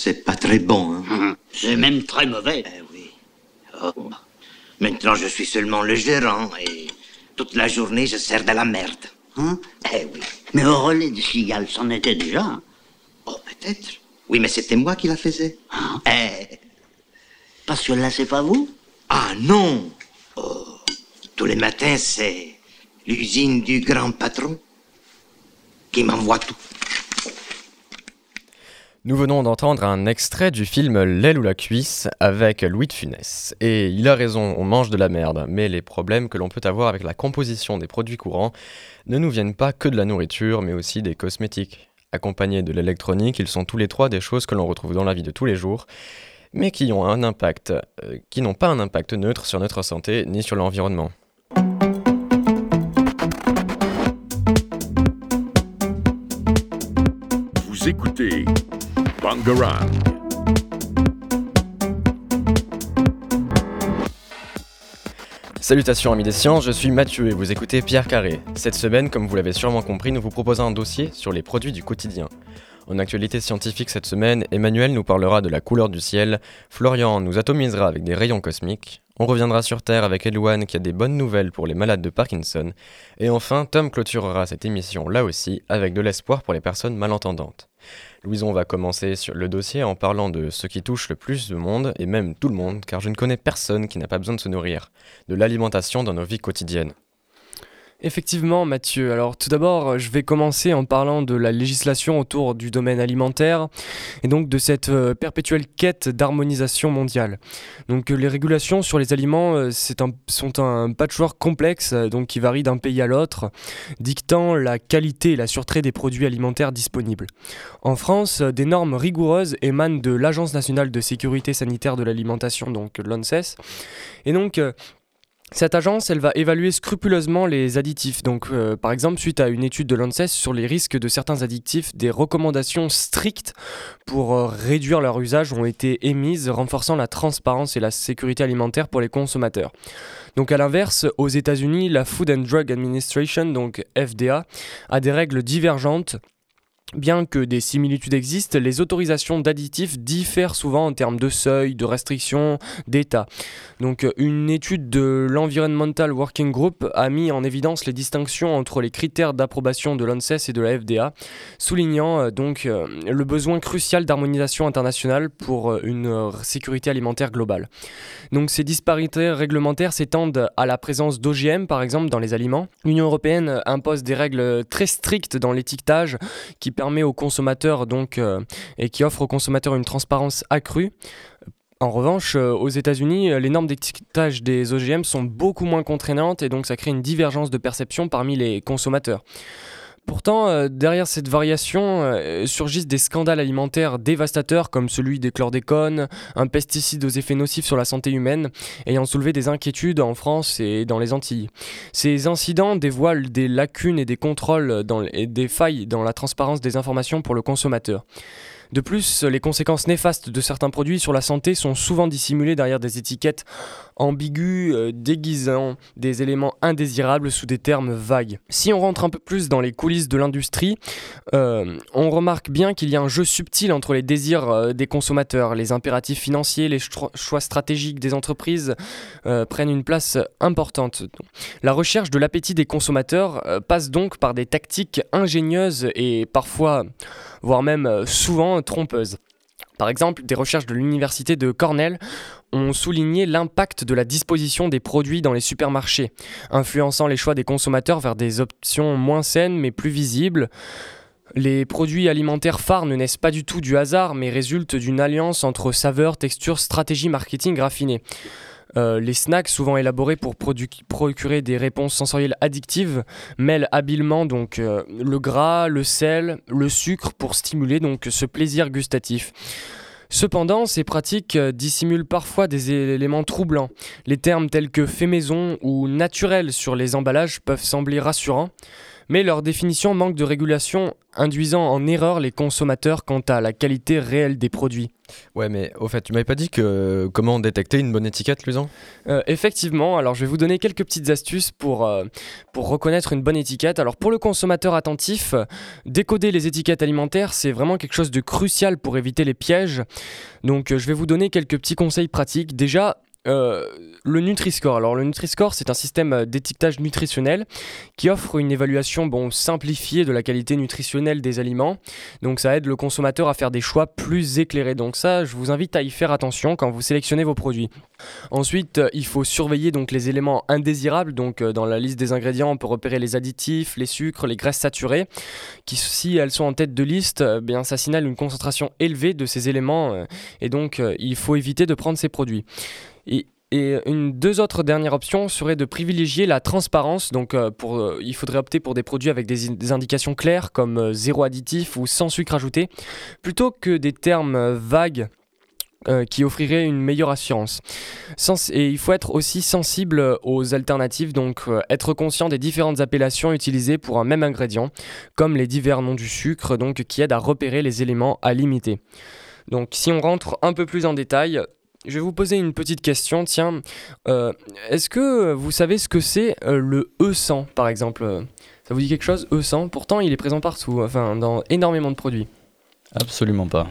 C'est pas très bon, hein Hum, C'est même très mauvais. Eh oui. Oh. Maintenant, je suis seulement le gérant et toute la journée, je sers de la merde. Hein? Eh oui. Mais au relais de cigales, c'en était déjà. hein. Oh, peut-être. Oui, mais c'était moi qui la faisais. Ah. Eh. Parce que là, c'est pas vous? Ah non Oh. Tous les matins, c'est l'usine du grand patron qui m'envoie tout. Nous venons d'entendre un extrait du film L'aile ou la cuisse avec Louis de Funès. Et il a raison, on mange de la merde, mais les problèmes que l'on peut avoir avec la composition des produits courants ne nous viennent pas que de la nourriture, mais aussi des cosmétiques. Accompagnés de l'électronique, ils sont tous les trois des choses que l'on retrouve dans la vie de tous les jours, mais qui ont un impact, euh, qui n'ont pas un impact neutre sur notre santé ni sur l'environnement. Vous écoutez Salutations amis des sciences, je suis Mathieu et vous écoutez Pierre Carré. Cette semaine, comme vous l'avez sûrement compris, nous vous proposons un dossier sur les produits du quotidien. En actualité scientifique cette semaine, Emmanuel nous parlera de la couleur du ciel, Florian nous atomisera avec des rayons cosmiques, on reviendra sur Terre avec Elouane qui a des bonnes nouvelles pour les malades de Parkinson, et enfin Tom clôturera cette émission là aussi avec de l'espoir pour les personnes malentendantes. Louison va commencer sur le dossier en parlant de ce qui touche le plus de monde, et même tout le monde, car je ne connais personne qui n'a pas besoin de se nourrir, de l'alimentation dans nos vies quotidiennes. Effectivement, Mathieu. Alors tout d'abord, je vais commencer en parlant de la législation autour du domaine alimentaire et donc de cette euh, perpétuelle quête d'harmonisation mondiale. Donc euh, les régulations sur les aliments euh, un- sont un patchwork complexe euh, donc qui varie d'un pays à l'autre, dictant la qualité et la sûreté des produits alimentaires disponibles. En France, euh, des normes rigoureuses émanent de l'Agence nationale de sécurité sanitaire de l'alimentation, donc l'ANSES, et donc euh, cette agence, elle va évaluer scrupuleusement les additifs. Donc, euh, par exemple, suite à une étude de l'ANSES sur les risques de certains additifs, des recommandations strictes pour euh, réduire leur usage ont été émises, renforçant la transparence et la sécurité alimentaire pour les consommateurs. Donc, à l'inverse, aux États-Unis, la Food and Drug Administration, donc FDA, a des règles divergentes. Bien que des similitudes existent, les autorisations d'additifs diffèrent souvent en termes de seuil, de restrictions, d'état. Donc euh, une étude de l'Environmental Working Group a mis en évidence les distinctions entre les critères d'approbation de l'ANSES et de la FDA, soulignant euh, donc euh, le besoin crucial d'harmonisation internationale pour une sécurité alimentaire globale. Donc ces disparités réglementaires s'étendent à la présence d'OGM par exemple dans les aliments. L'Union européenne impose des règles très strictes dans l'étiquetage qui permet aux consommateurs donc euh, et qui offre aux consommateurs une transparence accrue. En revanche, euh, aux États-Unis, euh, les normes d'étiquetage des OGM sont beaucoup moins contraignantes et donc ça crée une divergence de perception parmi les consommateurs. Pourtant, euh, derrière cette variation euh, surgissent des scandales alimentaires dévastateurs comme celui des chlordécones, un pesticide aux effets nocifs sur la santé humaine, ayant soulevé des inquiétudes en France et dans les Antilles. Ces incidents dévoilent des lacunes et des contrôles et des failles dans la transparence des informations pour le consommateur. De plus, les conséquences néfastes de certains produits sur la santé sont souvent dissimulées derrière des étiquettes ambiguës, euh, déguisant des éléments indésirables sous des termes vagues. Si on rentre un peu plus dans les coulisses de l'industrie, euh, on remarque bien qu'il y a un jeu subtil entre les désirs euh, des consommateurs, les impératifs financiers, les cho- choix stratégiques des entreprises prennent une place importante. La recherche de l'appétit des consommateurs passe donc par des tactiques ingénieuses et parfois, voire même euh, souvent trompeuses. Par exemple, des recherches de l'université de Cornell ont souligné l'impact de la disposition des produits dans les supermarchés, influençant les choix des consommateurs vers des options moins saines mais plus visibles. Les produits alimentaires phares ne naissent pas du tout du hasard, mais résultent d'une alliance entre saveur, texture, stratégie marketing raffinée. Euh, les snacks, souvent élaborés pour procurer des réponses sensorielles addictives, mêlent habilement donc euh, le gras, le sel, le sucre pour stimuler donc ce plaisir gustatif. Cependant, ces pratiques euh, dissimulent parfois des éléments troublants. Les termes tels que fait maison ou naturel sur les emballages peuvent sembler rassurants, mais leur définition manque de régulation, induisant en erreur les consommateurs quant à la qualité réelle des produits. Ouais, mais au fait, tu m'avais pas dit que comment détecter une bonne étiquette, Lusan Euh, effectivement, alors je vais vous donner quelques petites astuces pour, euh, pour reconnaître une bonne étiquette. Alors pour le consommateur attentif, euh, décoder les étiquettes alimentaires, c'est vraiment quelque chose de crucial pour éviter les pièges. Donc euh, je vais vous donner quelques petits conseils pratiques. Déjà, euh, le Nutri-Score. Alors le Nutri-Score, c'est un système euh, d'étiquetage nutritionnel qui offre une évaluation bon, simplifiée de la qualité nutritionnelle des aliments. Donc ça aide le consommateur à faire des choix plus éclairés. Donc ça, je vous invite à y faire attention quand vous sélectionnez vos produits. Ensuite, euh, il faut surveiller donc les éléments indésirables. Donc dans la liste des ingrédients, on peut repérer les additifs, les sucres, les graisses saturées, si elles sont en tête de liste, bien ça signale une concentration élevée de ces éléments et donc il faut éviter de prendre ces produits. Et, une deux autres dernières options seraient de privilégier la transparence. Donc, euh, euh, il faudrait opter pour des produits avec des, in- des indications claires comme euh, zéro additif ou sans sucre ajouté, plutôt que des termes vagues. qui offriraient une meilleure assurance. Et il faut être aussi sensible aux alternatives, donc être conscient des différentes appellations utilisées pour un même ingrédient, comme les divers noms du sucre, donc qui aident à repérer les éléments à limiter. Donc si on rentre un peu plus en détail, je vais vous poser une petite question. Tiens, euh, est-ce que vous savez ce que c'est euh, le E100 par exemple? Ça vous dit quelque chose E100 Pourtant, il est présent partout, enfin dans énormément de produits. Absolument pas.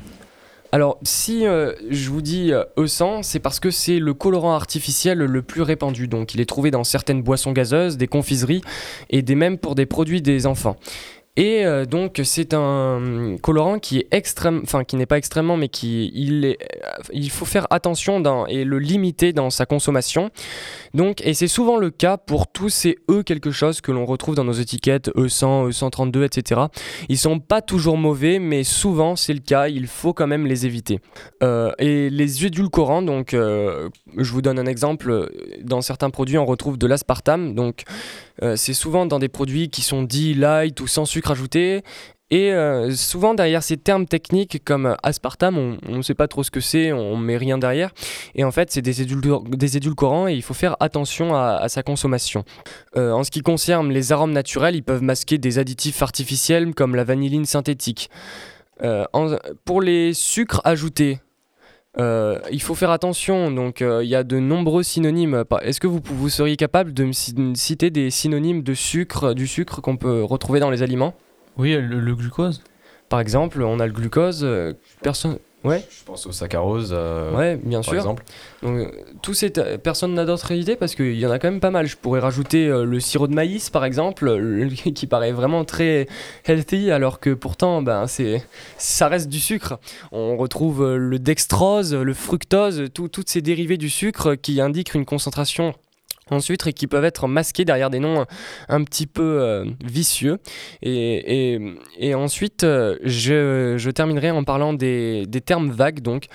Alors, si euh, je vous dis euh, E100, c'est parce que c'est le colorant artificiel le plus répandu. Donc, il est trouvé dans certaines boissons gazeuses, des confiseries et des même pour des produits des enfants. Et euh, donc, c'est un hum, colorant qui est extrême, enfin qui n'est pas extrêmement, mais qui il est, euh, il faut faire attention dans, et le limiter dans sa consommation. Donc, et c'est souvent le cas pour tous ces E quelque chose que l'on retrouve dans nos étiquettes E E100, E132, etc. Ils sont pas toujours mauvais, mais souvent c'est le cas. Il faut quand même les éviter. Euh, et les édulcorants, donc, euh, je vous donne un exemple. Dans certains produits, on retrouve de l'aspartame. Donc, euh, c'est souvent dans des produits qui sont dits light ou sans sucre ajouté. Et euh, souvent derrière ces termes techniques comme aspartame, on ne sait pas trop ce que c'est, on met rien derrière. Et en fait, c'est des, édulcor- des édulcorants et il faut faire attention à, sa consommation. Euh, en ce qui concerne les arômes naturels, ils peuvent masquer des additifs artificiels comme la vanilline synthétique. Euh, pour les sucres ajoutés, euh, il faut faire attention, donc euh, il y a de nombreux synonymes. Est-ce que vous, vous seriez capable de me ci- citer des synonymes de sucre, du sucre qu'on peut retrouver dans les aliments? Oui, le, le glucose. Par exemple, on a le glucose, euh, personne... Ouais, Je pense au saccharose, euh, ouais, bien par sûr. exemple. Donc, euh, tous ces ta- personne n'a d'autres idées parce qu'il y en a quand même pas mal. Je pourrais rajouter euh, le sirop de maïs par exemple, le- qui paraît vraiment très healthy, alors que pourtant, ben, c'est, ça reste du sucre. On retrouve euh, le dextrose, le fructose, tout- toutes ces dérivés du sucre qui indiquent une concentration en sucre et qui peuvent être masqués derrière des noms un petit peu euh, vicieux. Et, ensuite, euh, je, terminerai en parlant des, termes vagues. Donc,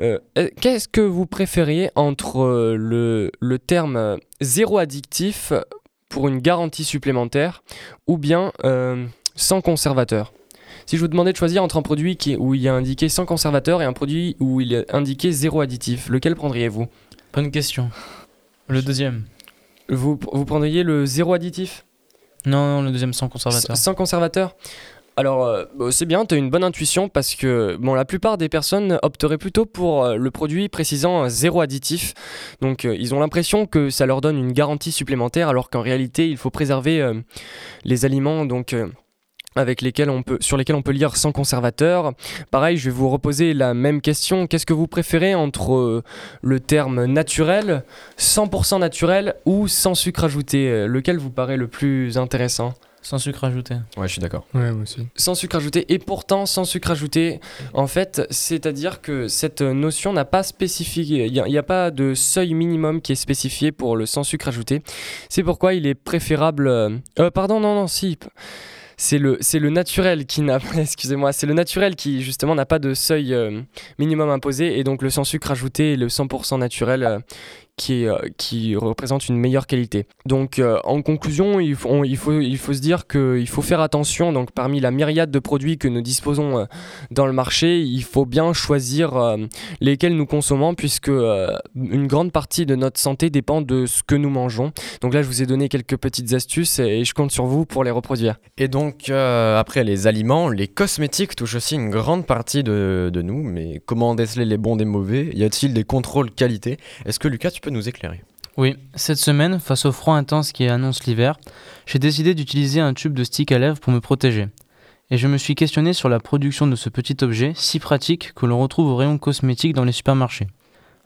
euh, qu'est-ce que vous préfériez entre le, terme zéro addictif pour une garantie supplémentaire ou bien sans conservateur? Si je vous demandais de choisir entre un produit où il y a indiqué sans conservateur et un produit où il est indiqué zéro additif, lequel prendriez-vous? Bonne question. Le deuxième. Vous, vous prendriez le zéro additif? Non, non, le deuxième sans conservateur. S- Sans conservateur? Alors, euh, bah, c'est bien, tu as une bonne intuition parce que bon, la plupart des personnes opteraient plutôt pour euh, le produit précisant euh, zéro additif. Donc, euh, ils ont l'impression que ça leur donne une garantie supplémentaire alors qu'en réalité, il faut préserver les aliments donc, avec lesquels on peut, sur lesquels on peut lire sans conservateur. Pareil, je vais vous reposer la même question. Qu'est-ce que vous préférez entre euh, le terme naturel, 100% naturel ou sans sucre ajouté? Euh, Lequel vous paraît le plus intéressant? Sans sucre ajouté. Ouais, je suis d'accord. Ouais, moi aussi. Sans sucre ajouté. Et pourtant, sans sucre ajouté, en fait, c'est-à-dire que cette notion n'a pas spécifié. Il n'y a, pas de seuil minimum qui est spécifié pour le sans sucre ajouté. C'est pourquoi il est préférable. euh, pardon, non, non, si. C'est le, c'est le naturel qui n'a excusez-moi, c'est le naturel qui justement n'a pas de seuil euh, minimum imposé. Et donc le sans sucre ajouté et le 100% naturel euh, qui, est, euh, représente une meilleure qualité. Donc euh, en conclusion, il faut, se dire qu'il faut faire attention, donc parmi la myriade de produits que nous disposons euh, dans le marché, il faut bien choisir lesquels nous consommons puisque une grande partie de notre santé dépend de ce que nous mangeons. Donc là, je vous ai donné quelques petites astuces et je compte sur vous pour les reproduire. Et donc, après les aliments, les cosmétiques touchent aussi une grande partie de, de nous. Mais comment déceler les bons des mauvais? Y a-t-il des contrôles qualité? Est-ce que Lucas, tu peux nous éclairer Oui, cette semaine, face au froid intense qui annonce l'hiver, j'ai décidé d'utiliser un tube de stick à lèvres pour me protéger. Et je me suis questionné sur la production de ce petit objet si pratique que l'on retrouve au rayon cosmétique dans les supermarchés.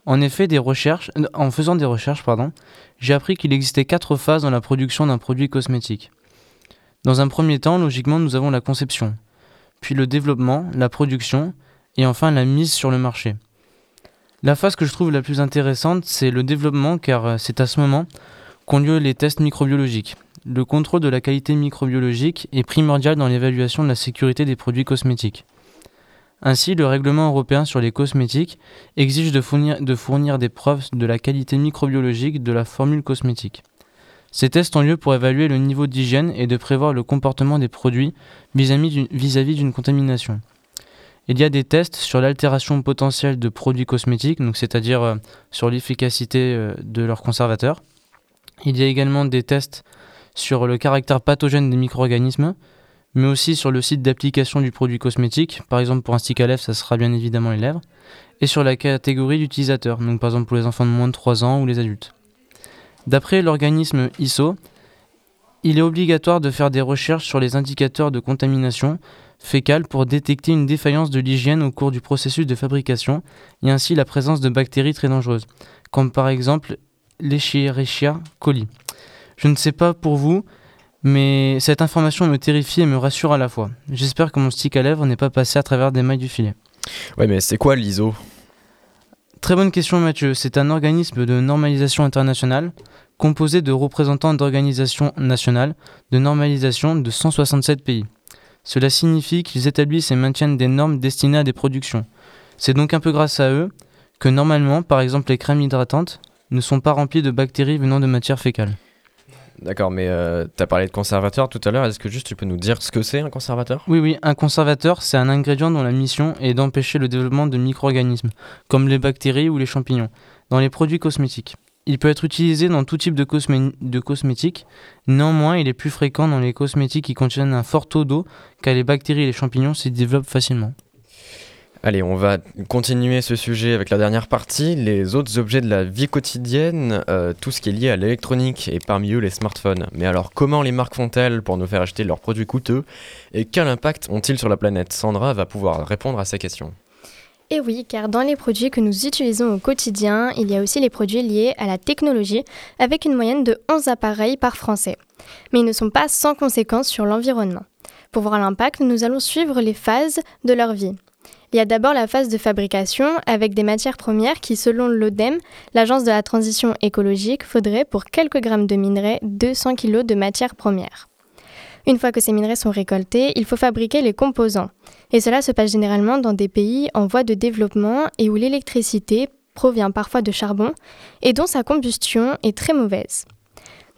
En effet, des recherches, en faisant des recherches, pardon, j'ai appris qu'il existait quatre phases dans la production d'un produit cosmétique. Dans un premier temps, logiquement, nous avons la conception, puis le développement, la production, et enfin la mise sur le marché. La phase que je trouve la plus intéressante, c'est le développement, car euh, c'est à ce moment qu'ont lieu les tests microbiologiques. Le contrôle de la qualité microbiologique est primordial dans l'évaluation de la sécurité des produits cosmétiques. Ainsi, le règlement européen sur les cosmétiques exige de fournir, de fournir des preuves de la qualité microbiologique de la formule cosmétique. Ces tests ont lieu pour évaluer le niveau d'hygiène et de prévoir le comportement des produits vis-à-vis d'une contamination. Il y a des tests sur l'altération potentielle de produits cosmétiques, c'est-à-dire euh, sur l'efficacité euh, de leurs conservateurs. Il y a également des tests sur le caractère pathogène des micro-organismes, mais aussi sur le site d'application du produit cosmétique. Par exemple, pour un stick à lèvres, ça sera bien évidemment les lèvres. Et sur la catégorie d'utilisateurs, donc par exemple pour les enfants de moins de 3 ans ou les adultes. D'après l'organisme ISO, il est obligatoire de faire des recherches sur les indicateurs de contamination fécale pour détecter une défaillance de l'hygiène au cours du processus de fabrication et ainsi la présence de bactéries très dangereuses, comme par exemple l'Escherichia coli. Je ne sais pas pour vous, mais cette information me terrifie et me rassure à la fois. J'espère que mon stick à lèvres n'est pas passé à travers des mailles du filet. Ouais, mais c'est quoi l'ISO? Très bonne question Mathieu, c'est un organisme de normalisation internationale composé de représentants d'organisations nationales de normalisation de 167 pays. Cela signifie qu'ils établissent et maintiennent des normes destinées à des productions. C'est donc un peu grâce à eux que normalement, par exemple les crèmes hydratantes, ne sont pas remplies de bactéries venant de matière fécale. D'accord, mais euh, t'as parlé de conservateur tout à l'heure. Est-ce que juste tu peux nous dire ce que c'est un conservateur? Oui, oui, un conservateur, c'est un ingrédient dont la mission est d'empêcher le développement de micro-organismes, comme les bactéries ou les champignons, dans les produits cosmétiques. Il peut être utilisé dans tout type de, cosmé- de cosmétiques, néanmoins il est plus fréquent dans les cosmétiques qui contiennent un fort taux d'eau, car les bactéries et les champignons s'y développent facilement. Allez, on va continuer ce sujet avec la dernière partie, les autres objets de la vie quotidienne, euh, tout ce qui est lié à l'électronique et parmi eux les smartphones. Mais alors comment les marques font-elles pour nous faire acheter leurs produits coûteux et quel impact ont-ils sur la planète? Sandra va pouvoir répondre à ces questions. Et oui, car dans les produits que nous utilisons au quotidien, il y a aussi les produits liés à la technologie, avec une moyenne de 11 appareils par Français. Mais ils ne sont pas sans conséquences sur l'environnement. Pour voir l'impact, nous allons suivre les phases de leur vie. Il y a d'abord la phase de fabrication avec des matières premières qui, selon l'ODEM, l'Agence de la transition écologique, faudrait pour quelques grammes de minerais 200 kg de matières premières. Une fois que ces minerais sont récoltés, il faut fabriquer les composants. Et cela se passe généralement dans des pays en voie de développement et où l'électricité provient parfois de charbon et dont sa combustion est très mauvaise.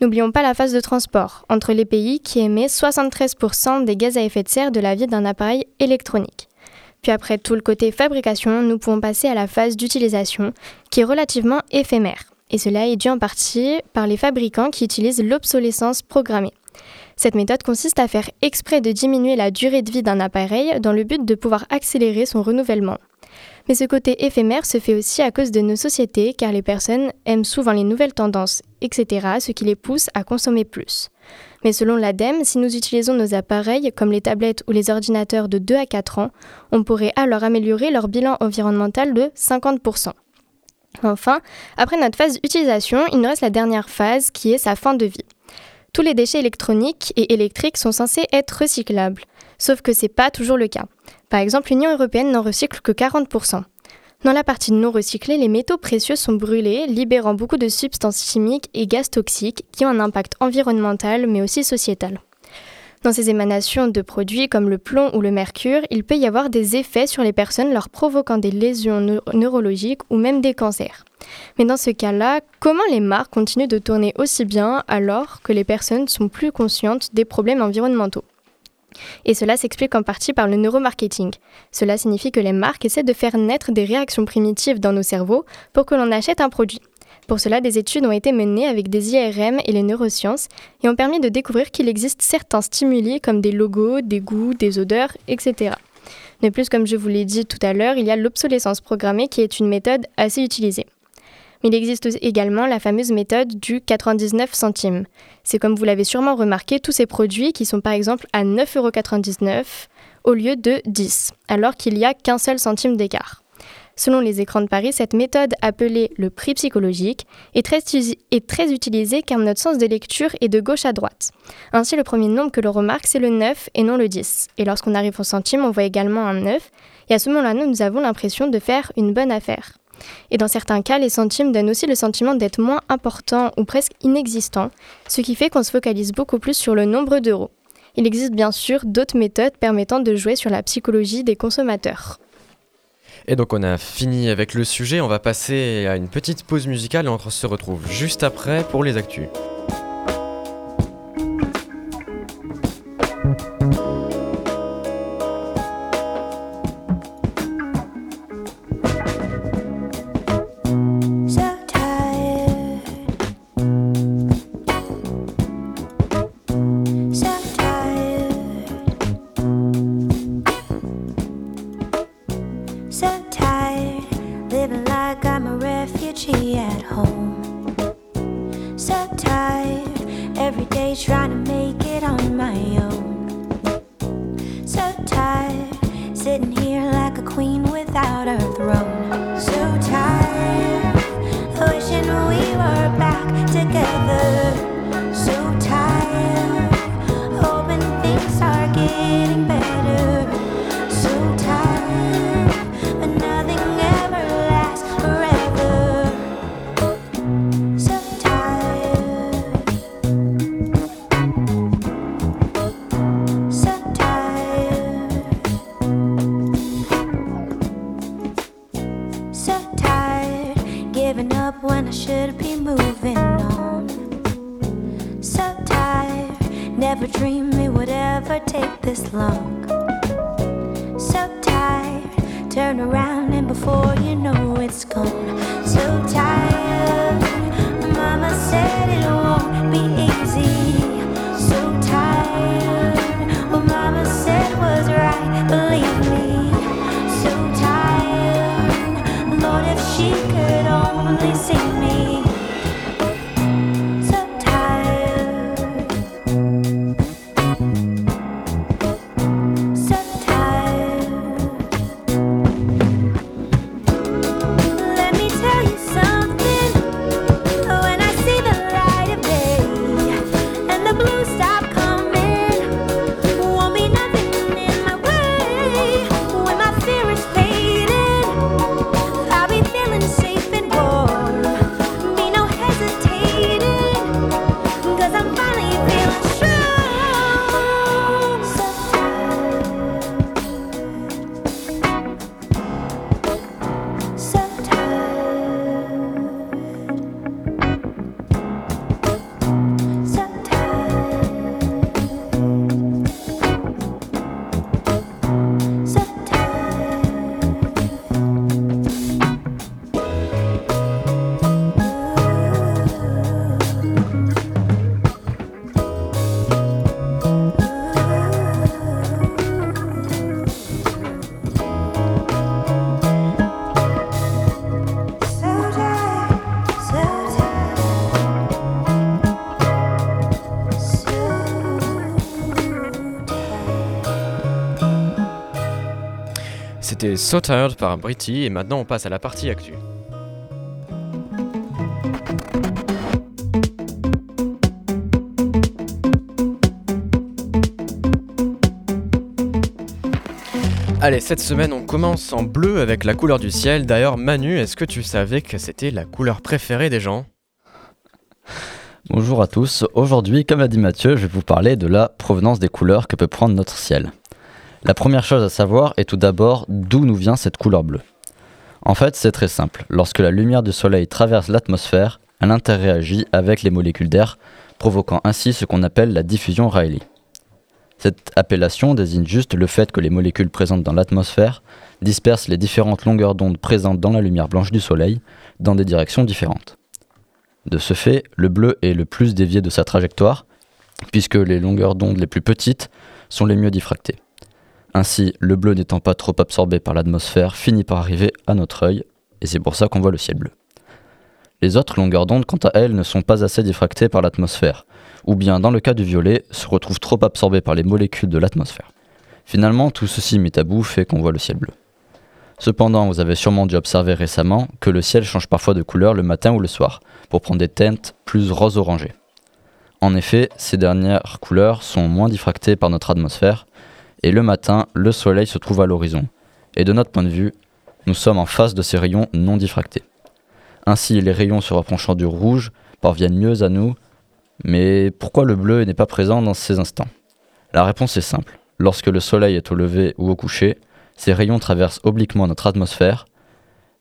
N'oublions pas la phase de transport entre les pays qui émet 73% des gaz à effet de serre de la vie d'un appareil électronique. Puis après tout le côté fabrication, nous pouvons passer à la phase d'utilisation qui est relativement éphémère. Et cela est dû en partie par les fabricants qui utilisent l'obsolescence programmée. Cette méthode consiste à faire exprès de diminuer la durée de vie d'un appareil dans le but de pouvoir accélérer son renouvellement. Mais ce côté éphémère se fait aussi à cause de nos sociétés car les personnes aiment souvent les nouvelles tendances, etc., ce qui les pousse à consommer plus. Mais selon l'ADEME, si nous utilisons nos appareils comme les tablettes ou les ordinateurs de 2 à 4 ans, on pourrait alors améliorer leur bilan environnemental de 50%. Enfin, après notre phase d'utilisation, il nous reste la dernière phase qui est sa fin de vie. Tous les déchets électroniques et électriques sont censés être recyclables, sauf que c'est pas toujours le cas. Par exemple, l'Union européenne n'en recycle que 40%. Dans la partie non recyclée, les métaux précieux sont brûlés, libérant beaucoup de substances chimiques et gaz toxiques qui ont un impact environnemental mais aussi sociétal. Dans ces émanations de produits comme le plomb ou le mercure, il peut y avoir des effets sur les personnes leur provoquant des lésions neurologiques ou même des cancers. Mais dans ce cas-là, comment les marques continuent de tourner aussi bien alors que les personnes sont plus conscientes des problèmes environnementaux? Et cela s'explique en partie par le neuromarketing. Cela signifie que les marques essaient de faire naître des réactions primitives dans nos cerveaux pour que l'on achète un produit. Pour cela, des études ont été menées avec des IRM et les neurosciences et ont permis de découvrir qu'il existe certains stimuli comme des logos, des goûts, des odeurs, etc. De plus, comme je vous l'ai dit tout à l'heure, il y a l'obsolescence programmée qui est une méthode assez utilisée. Mais il existe également la fameuse méthode du 99 centimes. C'est comme vous l'avez sûrement remarqué, tous ces produits qui sont par exemple à 9,99€ au lieu de 10, alors qu'il n'y a qu'un seul centime d'écart. Selon les écrans de Paris, cette méthode appelée le prix psychologique est très, utilisée car notre sens de lecture est de gauche à droite. Ainsi, le premier nombre que l'on remarque, c'est le 9 et non le 10. Et lorsqu'on arrive au centime, on voit également un 9. Et à ce moment-là, nous avons l'impression de faire une bonne affaire. Et dans certains cas, les centimes donnent aussi le sentiment d'être moins importants ou presque inexistants, ce qui fait qu'on se focalise beaucoup plus sur le nombre d'euros. Il existe bien sûr d'autres méthodes permettant de jouer sur la psychologie des consommateurs. Et donc on a fini avec le sujet, on va passer à une petite pause musicale et on se retrouve juste après pour les actus. up when I should be moving on. So tired, never dreamed it would ever take this long. So tired, turn around and before you know it's gone. Par Britty et maintenant on passe à la partie actu. Allez, cette semaine on commence en bleu avec la couleur du ciel. D'ailleurs, Manu, est-ce que tu savais que c'était la couleur préférée des gens? Bonjour à tous. Aujourd'hui, comme l'a dit Mathieu, je vais vous parler de la provenance des couleurs que peut prendre notre ciel. La première chose à savoir est tout d'abord d'où nous vient cette couleur bleue. En fait, c'est très simple. Lorsque la lumière du soleil traverse l'atmosphère, elle interagit avec les molécules d'air, provoquant ainsi ce qu'on appelle la diffusion Rayleigh. Cette appellation désigne juste le fait que les molécules présentes dans l'atmosphère dispersent les différentes longueurs d'onde présentes dans la lumière blanche du soleil dans des directions différentes. De ce fait, le bleu est le plus dévié de sa trajectoire, puisque les longueurs d'onde les plus petites sont les mieux diffractées. Ainsi, le bleu n'étant pas trop absorbé par l'atmosphère finit par arriver à notre œil, et c'est pour ça qu'on voit le ciel bleu. Les autres longueurs d'onde, quant à elles, ne sont pas assez diffractées par l'atmosphère, ou bien, dans le cas du violet, se retrouvent trop absorbées par les molécules de l'atmosphère. Finalement, tout ceci mis à bout fait qu'on voit le ciel bleu. Cependant, vous avez sûrement dû observer récemment que le ciel change parfois de couleur le matin ou le soir, pour prendre des teintes plus rose-orangées. En effet, ces dernières couleurs sont moins diffractées par notre atmosphère, et le matin, le soleil se trouve à l'horizon. Et de notre point de vue, nous sommes en face de ces rayons non diffractés. Ainsi, les rayons se rapprochant du rouge parviennent mieux à nous, mais pourquoi le bleu n'est pas présent dans ces instants? La réponse est simple. Lorsque le soleil est au lever ou au coucher, ces rayons traversent obliquement notre atmosphère,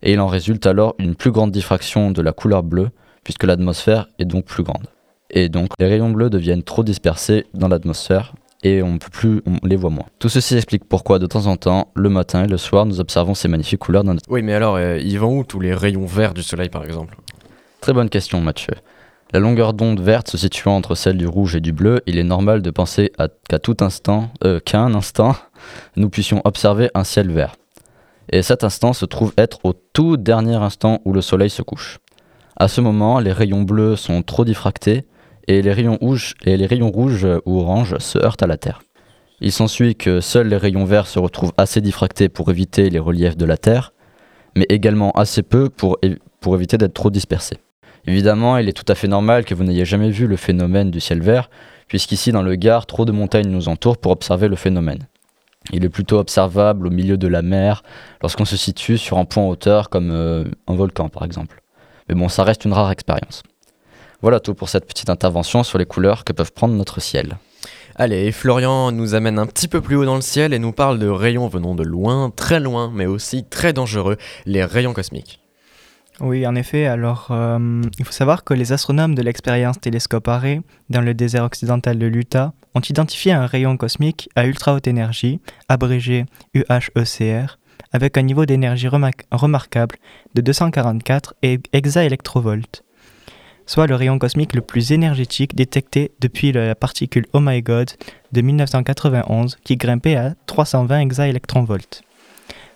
et il en résulte alors une plus grande diffraction de la couleur bleue, puisque l'atmosphère est donc plus grande. Et donc les rayons bleus deviennent trop dispersés dans l'atmosphère, et on peut plus, on les voit moins. Tout ceci explique pourquoi de temps en temps, le matin et le soir, nous observons ces magnifiques couleurs dans notre... Oui, mais alors, euh, ils vont où tous les rayons verts du soleil, par exemple? Très bonne question, Mathieu. La longueur d'onde verte se situant entre celle du rouge et du bleu, il est normal de penser qu'à tout instant, euh, qu'à un instant, nous puissions observer un ciel vert. Et cet instant se trouve être au tout dernier instant où le soleil se couche. À ce moment, les rayons bleus sont trop diffractés et les rayons rouges, ou oranges se heurtent à la Terre. Il s'ensuit que seuls les rayons verts se retrouvent assez diffractés pour éviter les reliefs de la Terre, mais également assez peu pour, pour éviter d'être trop dispersés. Évidemment, il est tout à fait normal que vous n'ayez jamais vu le phénomène du ciel vert, puisqu'ici dans le Gard, trop de montagnes nous entourent pour observer le phénomène. Il est plutôt observable au milieu de la mer, lorsqu'on se situe sur un point hauteur comme euh, un volcan par exemple. Mais bon, ça reste une rare expérience. Voilà tout pour cette petite intervention sur les couleurs que peuvent prendre notre ciel. Allez, Florian nous amène un petit peu plus haut dans le ciel et nous parle de rayons venant de loin, très loin, mais aussi très dangereux, les rayons cosmiques. Oui, en effet. Alors, euh, il faut savoir que les astronomes de l'expérience Télescope Array, dans le désert occidental de l'Utah, ont identifié un rayon cosmique à ultra haute énergie, abrégé UHECR, avec un niveau d'énergie remarquable de 244 hexaélectrovolts, soit le rayon cosmique le plus énergétique détecté depuis la particule Oh My God de 1991 qui grimpait à 320 hexaélectronvolts.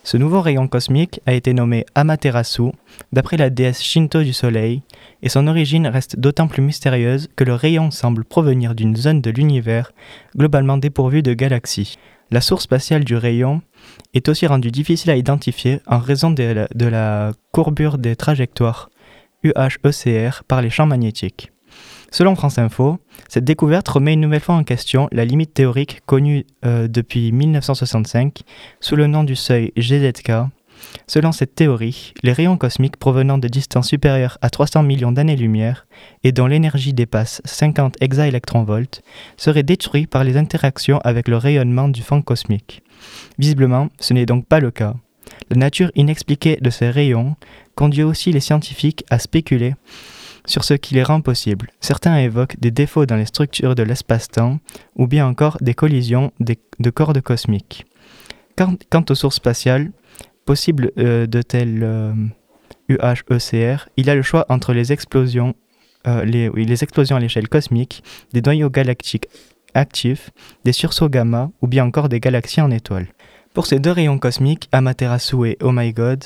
Ce nouveau rayon cosmique a été nommé Amaterasu, d'après la déesse Shinto du Soleil, et son origine reste d'autant plus mystérieuse que le rayon semble provenir d'une zone de l'univers globalement dépourvue de galaxies. La source spatiale du rayon est aussi rendue difficile à identifier en raison de la, de la courbure des trajectoires UHECR par les champs magnétiques. Selon France Info, cette découverte remet une nouvelle fois en question la limite théorique connue euh, depuis 1965 sous le nom du seuil GZK. Selon cette théorie, les rayons cosmiques provenant de distances supérieures à 300 millions d'années-lumière et dont l'énergie dépasse 50 hexaélectronvolts seraient détruits par les interactions avec le rayonnement du fond cosmique. Visiblement, ce n'est donc pas le cas. La nature inexpliquée de ces rayons conduit aussi les scientifiques à spéculer sur ce qui les rend possibles. Certains évoquent des défauts dans les structures de l'espace-temps ou bien encore des collisions de cordes cosmiques. Quant, aux sources spatiales, possibles euh, de telles UHECR, euh, il y a le choix entre les explosions, euh, les explosions à l'échelle cosmique, des noyaux galactiques actifs, des sursauts gamma ou bien encore des galaxies en étoiles. Pour ces deux rayons cosmiques, Amaterasu et Oh My God,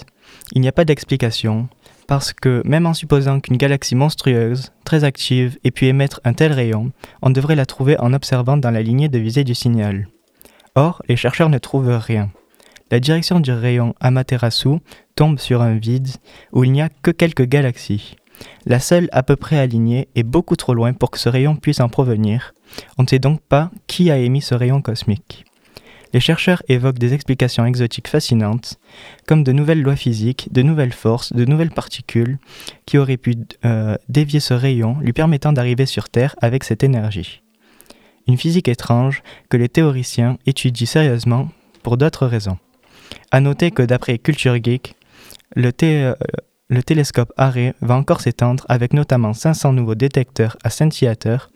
il n'y a pas d'explication, parce que même en supposant qu'une galaxie monstrueuse, très active, ait pu émettre un tel rayon, on devrait la trouver en observant dans la lignée de visée du signal. Or, les chercheurs ne trouvent rien. La direction du rayon Amaterasu tombe sur un vide où il n'y a que quelques galaxies. La seule à peu près alignée est beaucoup trop loin pour que ce rayon puisse en provenir. On ne sait donc pas qui a émis ce rayon cosmique. Les chercheurs évoquent des explications exotiques fascinantes, comme de nouvelles lois physiques, de nouvelles forces, de nouvelles particules, qui auraient pu euh, dévier ce rayon, lui permettant d'arriver sur Terre avec cette énergie. Une physique étrange que les théoriciens étudient sérieusement pour d'autres raisons. A noter que d'après Culture Geek, le, euh, le télescope Array va encore s'étendre avec notamment 500 nouveaux détecteurs à scintillateurs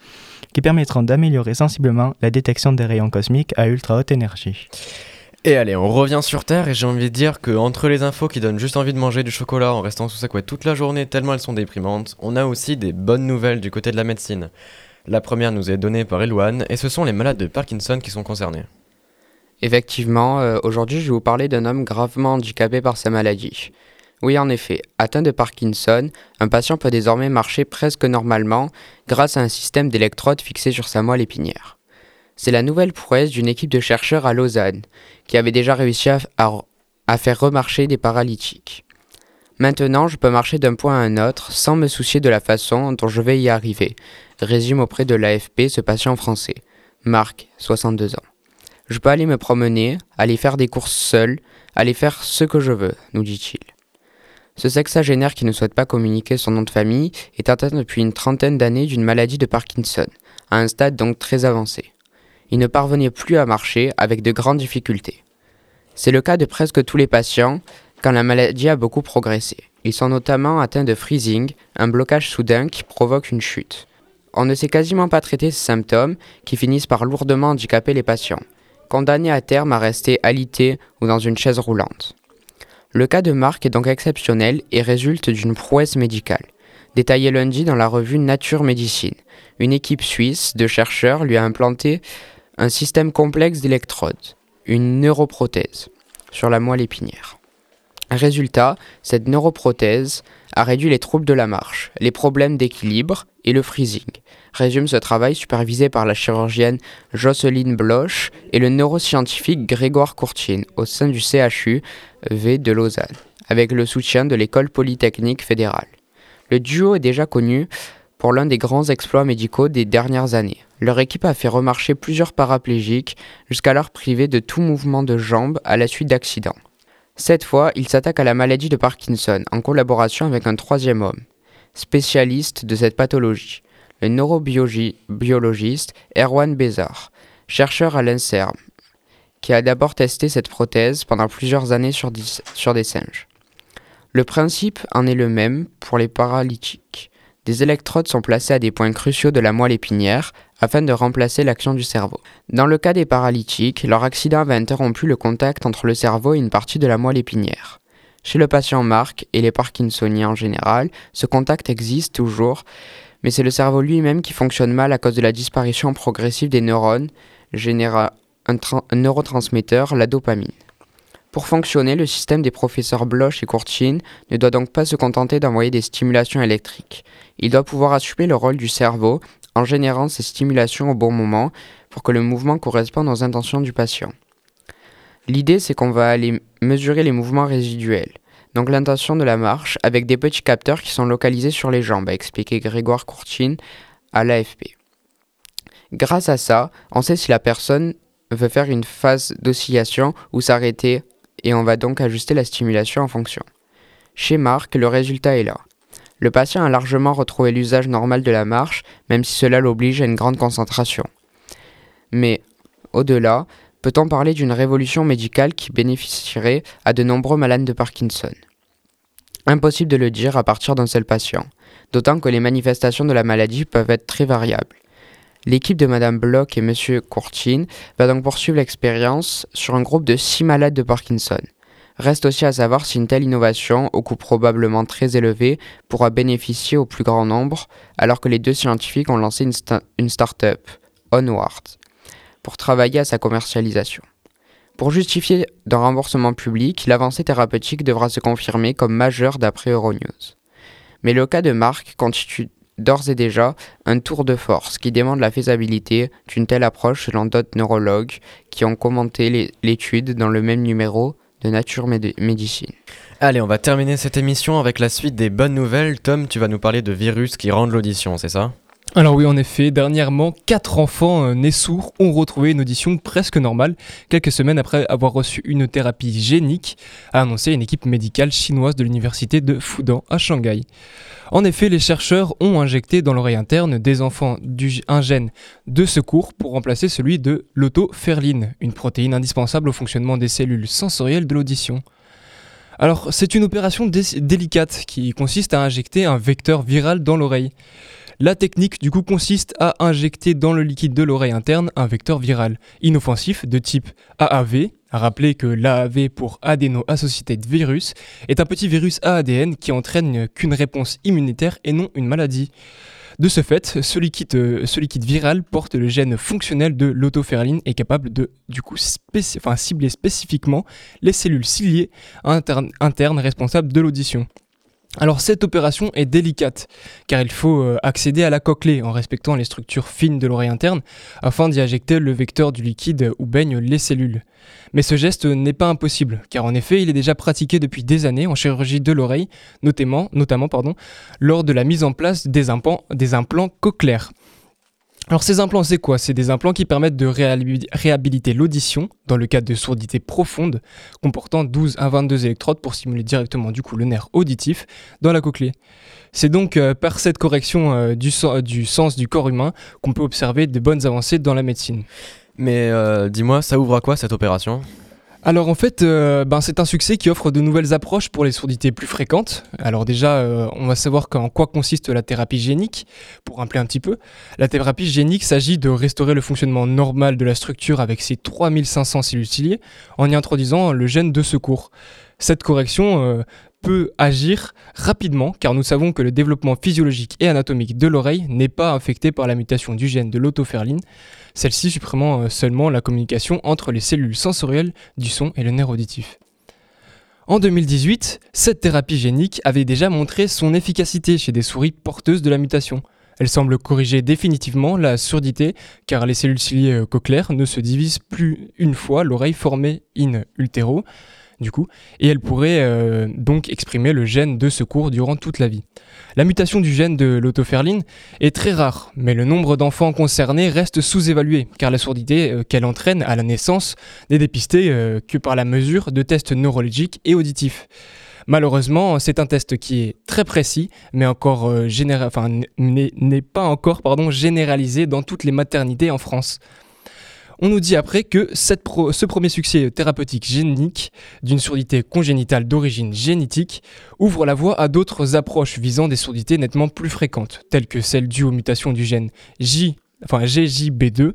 qui permettront d'améliorer sensiblement la détection des rayons cosmiques à ultra haute énergie. Et allez, on revient sur Terre et j'ai envie de dire que entre les infos qui donnent juste envie de manger du chocolat en restant sous sa couette toute la journée tellement elles sont déprimantes, on a aussi des bonnes nouvelles du côté de la médecine. La première nous est donnée par Elouane et ce sont les malades de Parkinson qui sont concernés. Effectivement, euh, aujourd'hui je vais vous parler d'un homme gravement handicapé par sa maladie. Oui, en effet, atteint de Parkinson, un patient peut désormais marcher presque normalement grâce à un système d'électrodes fixé sur sa moelle épinière. C'est la nouvelle prouesse d'une équipe de chercheurs à Lausanne, qui avait déjà réussi à, à faire remarcher des paralytiques. Maintenant, je peux marcher d'un point à un autre sans me soucier de la façon dont je vais y arriver, résume auprès de l'AFP ce patient français, Marc, 62 ans. Je peux aller me promener, aller faire des courses seul, aller faire ce que je veux, nous dit-il. Ce sexagénaire qui ne souhaite pas communiquer son nom de famille est atteint depuis une trentaine d'années d'une maladie de Parkinson, à un stade donc très avancé. Il ne parvenait plus à marcher avec de grandes difficultés. C'est le cas de presque tous les patients quand la maladie a beaucoup progressé. Ils sont notamment atteints de freezing, un blocage soudain qui provoque une chute. On ne sait quasiment pas traiter ces symptômes qui finissent par lourdement handicaper les patients condamné à terme à rester alité ou dans une chaise roulante. Le cas de Marc est donc exceptionnel et résulte d'une prouesse médicale. Détaillé lundi dans la revue Nature Médecine, une équipe suisse de chercheurs lui a implanté un système complexe d'électrodes, une neuroprothèse, sur la moelle épinière. Résultat, cette neuroprothèse a réduit les troubles de la marche, les problèmes d'équilibre et le freezing. Résume ce travail supervisé par la chirurgienne Jocelyne Bloch et le neuroscientifique Grégoire Courtine au sein du CHU V de Lausanne, avec le soutien de l'école polytechnique fédérale. Le duo est déjà connu pour l'un des grands exploits médicaux des dernières années. Leur équipe a fait remarcher plusieurs paraplégiques, jusqu'alors privés de tout mouvement de jambes à la suite d'accidents. Cette fois, il s'attaque à la maladie de Parkinson en collaboration avec un troisième homme, spécialiste de cette pathologie, le neurobiologiste Erwan Bézard, chercheur à l'INSERM, qui a d'abord testé cette prothèse pendant plusieurs années sur, sur des singes. Le principe en est le même pour les paralytiques. Des électrodes sont placées à des points cruciaux de la moelle épinière afin de remplacer l'action du cerveau. Dans le cas des paralytiques, leur accident avait interrompu le contact entre le cerveau et une partie de la moelle épinière. Chez le patient Mark et les Parkinsoniens en général, ce contact existe toujours, mais c'est le cerveau lui-même qui fonctionne mal à cause de la disparition progressive des neurones, générant un, un neurotransmetteur, la dopamine. Pour fonctionner, le système des professeurs Bloch et Courtine ne doit donc pas se contenter d'envoyer des stimulations électriques. Il doit pouvoir assumer le rôle du cerveau en générant ces stimulations au bon moment pour que le mouvement corresponde aux intentions du patient. L'idée, c'est qu'on va aller mesurer les mouvements résiduels, donc l'intention de la marche, avec des petits capteurs qui sont localisés sur les jambes, a expliqué Grégoire Courtine à l'AFP. Grâce à ça, on sait si la personne veut faire une phase d'oscillation ou s'arrêter et on va donc ajuster la stimulation en fonction. Chez Marc, le résultat est là. Le patient a largement retrouvé l'usage normal de la marche, même si cela l'oblige à une grande concentration. Mais, au-delà, peut-on parler d'une révolution médicale qui bénéficierait à de nombreux malades de Parkinson? Impossible de le dire à partir d'un seul patient, d'autant que les manifestations de la maladie peuvent être très variables. L'équipe de Madame Bloch et Monsieur Courtine va donc poursuivre l'expérience sur un groupe de 6 malades de Parkinson. Reste aussi à savoir si une telle innovation, au coût probablement très élevé, pourra bénéficier au plus grand nombre, alors que les deux scientifiques ont lancé une, start-up, Onward, pour travailler à sa commercialisation. Pour justifier d'un remboursement public, l'avancée thérapeutique devra se confirmer comme majeure d'après Euronews. Mais le cas de Marc constitue d'ores et déjà un tour de force qui demande la faisabilité d'une telle approche selon d'autres neurologues qui ont commenté l'étude dans le même numéro de Nature Médecine. Allez, on va terminer cette émission avec la suite des bonnes nouvelles. Tom, tu vas nous parler de virus qui rendent l'audition, c'est ça? Alors oui, en effet, dernièrement, quatre enfants euh, nés sourds ont retrouvé une audition presque normale, quelques semaines après avoir reçu une thérapie génique, a annoncé une équipe médicale chinoise de l'université de Fudan à Shanghai. En effet, les chercheurs ont injecté dans l'oreille interne des enfants du, un gène de secours pour remplacer celui de l'autoferline, une protéine indispensable au fonctionnement des cellules sensorielles de l'audition. Alors, c'est une opération délicate qui consiste à injecter un vecteur viral dans l'oreille. La technique du coup consiste à injecter dans le liquide de l'oreille interne un vecteur viral inoffensif de type AAV. À rappeler que l'AAV pour Adeno-Associated Virus est un petit virus à ADN qui entraîne qu'une réponse immunitaire et non une maladie. De ce fait, ce liquide, euh, viral porte le gène fonctionnel de l'autoferline et est capable de du coup cibler spécifiquement les cellules ciliées internes responsables de l'audition. Alors cette opération est délicate car il faut euh, accéder à la cochlée en respectant les structures fines de l'oreille interne afin d'y injecter le vecteur du liquide où baignent les cellules. Mais ce geste n'est pas impossible car en effet il est déjà pratiqué depuis des années en chirurgie de l'oreille, notamment, lors de la mise en place des implants, des implants cochléaires. Alors ces implants, c'est quoi? C'est des implants qui permettent de réhabiliter l'audition dans le cadre de sourdité profonde, comportant 12 à 22 électrodes pour stimuler directement du coup le nerf auditif dans la cochlée. C'est donc euh, par cette correction euh, du, du, sens du corps humain qu'on peut observer de bonnes avancées dans la médecine. Mais euh, dis-moi, ça ouvre à quoi cette opération? Alors en fait, euh, ben, c'est un succès qui offre de nouvelles approches pour les sourdités plus fréquentes. Alors déjà, euh, on va savoir en quoi consiste la thérapie génique, pour rappeler un petit peu. La thérapie génique s'agit de restaurer le fonctionnement normal de la structure avec ses 3500 cellules ciliées en y introduisant le gène de secours. Cette correction euh, peut agir rapidement car nous savons que le développement physiologique et anatomique de l'oreille n'est pas affecté par la mutation du gène de l'autoferline celle-ci supprimant euh, seulement la communication entre les cellules sensorielles du son et le nerf auditif. En 2018, cette thérapie génique avait déjà montré son efficacité chez des souris porteuses de la mutation. Elle semble corriger définitivement la surdité car les cellules ciliées euh, cochléaires ne se divisent plus une fois l'oreille formée in utero, du coup, et elle pourrait euh, donc exprimer le gène de secours durant toute la vie. La mutation du gène de l'autoferline est très rare, mais le nombre d'enfants concernés reste sous-évalué, car la sourdité euh, qu'elle entraîne à la naissance n'est dépistée euh, que par la mesure de tests neurologiques et auditifs. Malheureusement, c'est un test qui est très précis, mais encore n'est pas encore généralisé dans toutes les maternités en France. On nous dit après que ce premier succès thérapeutique génique d'une surdité congénitale d'origine génétique ouvre la voie à d'autres approches visant des surdités nettement plus fréquentes, telles que celles dues aux mutations du gène J, enfin GJB2,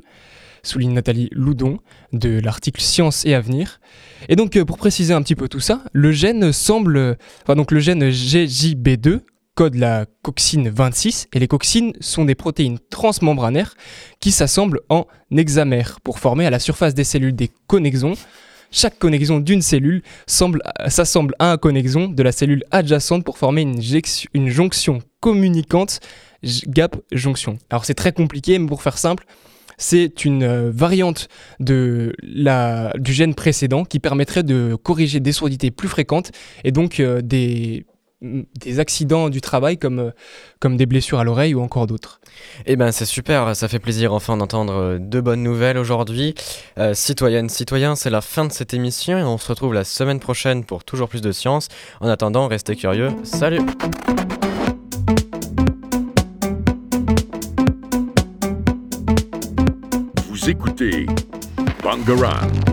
souligne Nathalie Loudon de l'article Science et Avenir. Et donc euh, pour préciser un petit peu tout ça, le gène semble, enfin donc le gène GJB2 code la coxine 26 et les coxines sont des protéines transmembranaires qui s'assemblent en hexamères pour former à la surface des cellules des connexons. Chaque connexion d'une cellule s'assemble à un connexon de la cellule adjacente pour former une, jonction communicante gap jonction. Alors c'est très compliqué mais pour faire simple, c'est une euh, variante du gène précédent qui permettrait de corriger des sourdités plus fréquentes et donc euh, des des accidents du travail comme, euh, comme des blessures à l'oreille ou encore d'autres. Eh ben c'est super, ça fait plaisir enfin d'entendre euh, de bonnes nouvelles aujourd'hui. Euh, citoyennes, citoyens, c'est la fin de cette émission et on se retrouve la semaine prochaine pour toujours plus de science. En attendant, restez curieux. Salut Vous écoutez Bangarang.